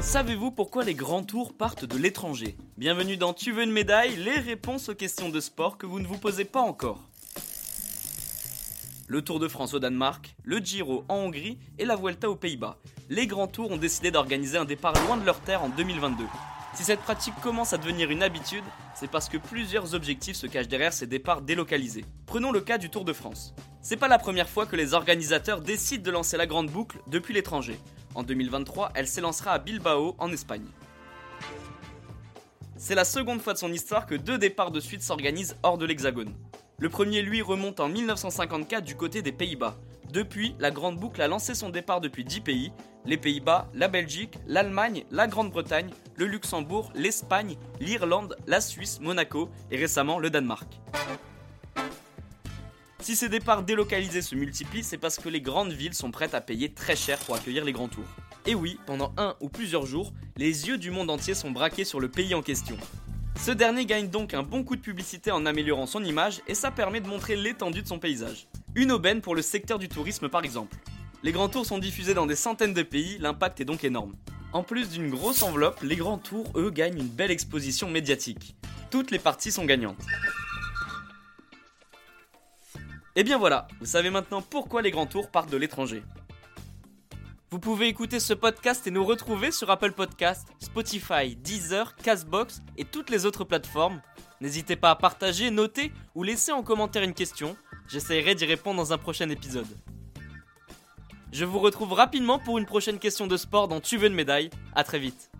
Savez-vous pourquoi les grands tours partent de l'étranger Bienvenue dans Tu veux une médaille Les réponses aux questions de sport que vous ne vous posez pas encore. Le Tour de France au Danemark, le Giro en Hongrie et la Vuelta aux Pays-Bas. Les grands tours ont décidé d'organiser un départ loin de leur terre en 2022. Si cette pratique commence à devenir une habitude, c'est parce que plusieurs objectifs se cachent derrière ces départs délocalisés. Prenons le cas du Tour de France. C'est pas la première fois que les organisateurs décident de lancer la grande boucle depuis l'étranger. En 2023, elle s'élancera à Bilbao, en Espagne. C'est la seconde fois de son histoire que deux départs de suite s'organisent hors de l'Hexagone. Le premier, lui, remonte en 1954 du côté des Pays-Bas. Depuis, la Grande Boucle a lancé son départ depuis 10 pays les Pays-Bas, la Belgique, l'Allemagne, la Grande-Bretagne, le Luxembourg, l'Espagne, l'Irlande, la Suisse, Monaco et récemment le Danemark. Si ces départs délocalisés se multiplient, c'est parce que les grandes villes sont prêtes à payer très cher pour accueillir les grands tours. Et oui, pendant un ou plusieurs jours, les yeux du monde entier sont braqués sur le pays en question. Ce dernier gagne donc un bon coup de publicité en améliorant son image et ça permet de montrer l'étendue de son paysage. Une aubaine pour le secteur du tourisme par exemple. Les grands tours sont diffusés dans des centaines de pays, l'impact est donc énorme. En plus d'une grosse enveloppe, les grands tours, eux, gagnent une belle exposition médiatique. Toutes les parties sont gagnantes. Et bien voilà, vous savez maintenant pourquoi les grands tours partent de l'étranger. Vous pouvez écouter ce podcast et nous retrouver sur Apple Podcast, Spotify, Deezer, Castbox et toutes les autres plateformes. N'hésitez pas à partager, noter ou laisser en commentaire une question. J'essaierai d'y répondre dans un prochain épisode. Je vous retrouve rapidement pour une prochaine question de sport dans Tu veux une médaille. A très vite.